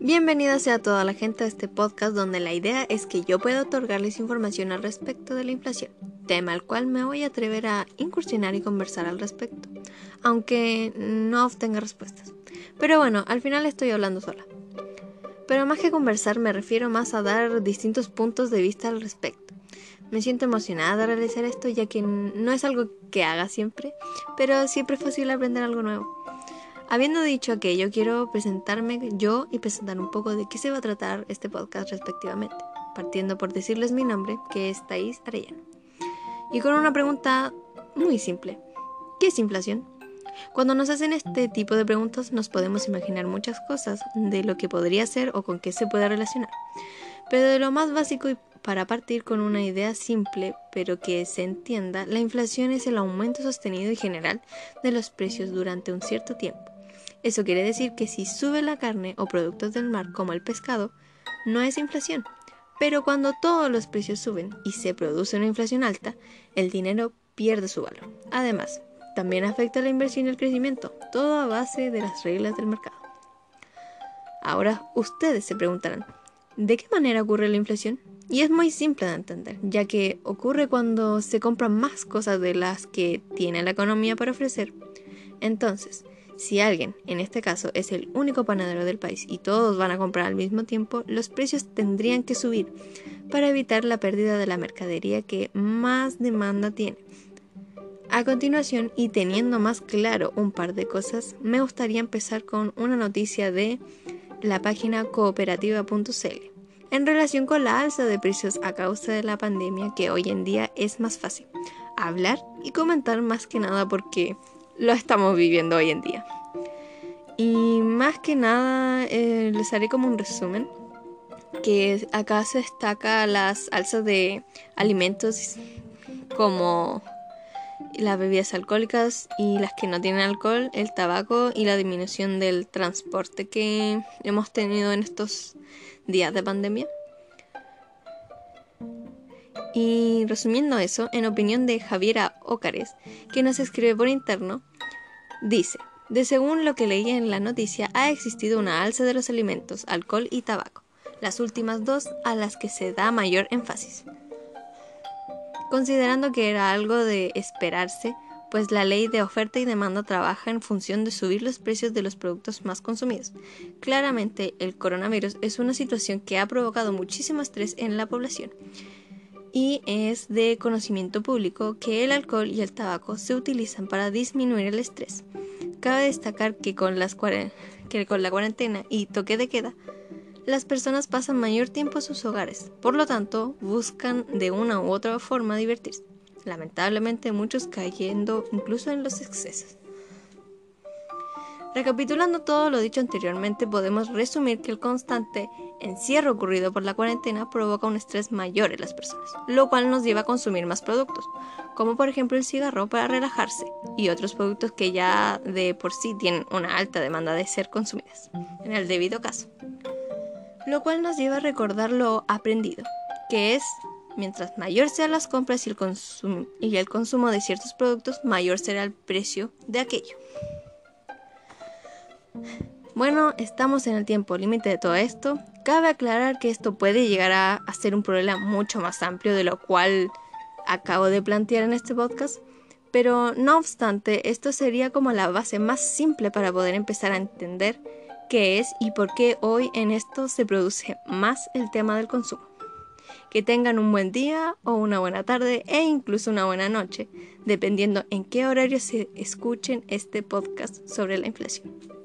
Bienvenida sea toda la gente a este podcast donde la idea es que yo pueda otorgarles información al respecto de la inflación, tema al cual me voy a atrever a incursionar y conversar al respecto, aunque no obtenga respuestas. Pero bueno, al final estoy hablando sola. Pero más que conversar me refiero más a dar distintos puntos de vista al respecto. Me siento emocionada de realizar esto ya que no es algo que haga siempre, pero siempre es fácil aprender algo nuevo. Habiendo dicho aquello, quiero presentarme yo y presentar un poco de qué se va a tratar este podcast respectivamente, partiendo por decirles mi nombre, que es Thais Arellano. Y con una pregunta muy simple. ¿Qué es inflación? Cuando nos hacen este tipo de preguntas nos podemos imaginar muchas cosas de lo que podría ser o con qué se puede relacionar. Pero de lo más básico y para partir con una idea simple pero que se entienda, la inflación es el aumento sostenido y general de los precios durante un cierto tiempo eso quiere decir que si sube la carne o productos del mar como el pescado, no es inflación. Pero cuando todos los precios suben y se produce una inflación alta, el dinero pierde su valor. Además, también afecta la inversión y el crecimiento, todo a base de las reglas del mercado. Ahora ustedes se preguntarán, ¿de qué manera ocurre la inflación? Y es muy simple de entender, ya que ocurre cuando se compran más cosas de las que tiene la economía para ofrecer. Entonces, si alguien, en este caso, es el único panadero del país y todos van a comprar al mismo tiempo, los precios tendrían que subir para evitar la pérdida de la mercadería que más demanda tiene. A continuación, y teniendo más claro un par de cosas, me gustaría empezar con una noticia de la página cooperativa.cl en relación con la alza de precios a causa de la pandemia que hoy en día es más fácil hablar y comentar más que nada porque lo estamos viviendo hoy en día. Y más que nada eh, les haré como un resumen, que acá se destaca las alzas de alimentos como las bebidas alcohólicas y las que no tienen alcohol, el tabaco y la disminución del transporte que hemos tenido en estos días de pandemia. Y resumiendo eso, en opinión de Javiera Ócares, que nos escribe por interno, dice, de según lo que leí en la noticia, ha existido una alza de los alimentos, alcohol y tabaco, las últimas dos a las que se da mayor énfasis. Considerando que era algo de esperarse, pues la ley de oferta y demanda trabaja en función de subir los precios de los productos más consumidos. Claramente, el coronavirus es una situación que ha provocado muchísimo estrés en la población y es de conocimiento público que el alcohol y el tabaco se utilizan para disminuir el estrés. Cabe destacar que con, las que con la cuarentena y toque de queda, las personas pasan mayor tiempo en sus hogares, por lo tanto buscan de una u otra forma divertirse. Lamentablemente muchos cayendo incluso en los excesos. Recapitulando todo lo dicho anteriormente, podemos resumir que el constante encierro ocurrido por la cuarentena provoca un estrés mayor en las personas, lo cual nos lleva a consumir más productos, como por ejemplo el cigarro para relajarse y otros productos que ya de por sí tienen una alta demanda de ser consumidas, en el debido caso. Lo cual nos lleva a recordar lo aprendido, que es mientras mayor sean las compras y el, y el consumo de ciertos productos, mayor será el precio de aquello. Bueno, estamos en el tiempo límite de todo esto. Cabe aclarar que esto puede llegar a, ser un problema mucho más amplio de lo cual acabo de plantear en este podcast. Pero no obstante, esto sería como la base más simple para poder empezar a entender qué es y por qué hoy en esto se produce más el tema del consumo. Que tengan un buen día o una buena tarde e incluso una buena noche, dependiendo en qué horario se escuchen este podcast sobre la inflación.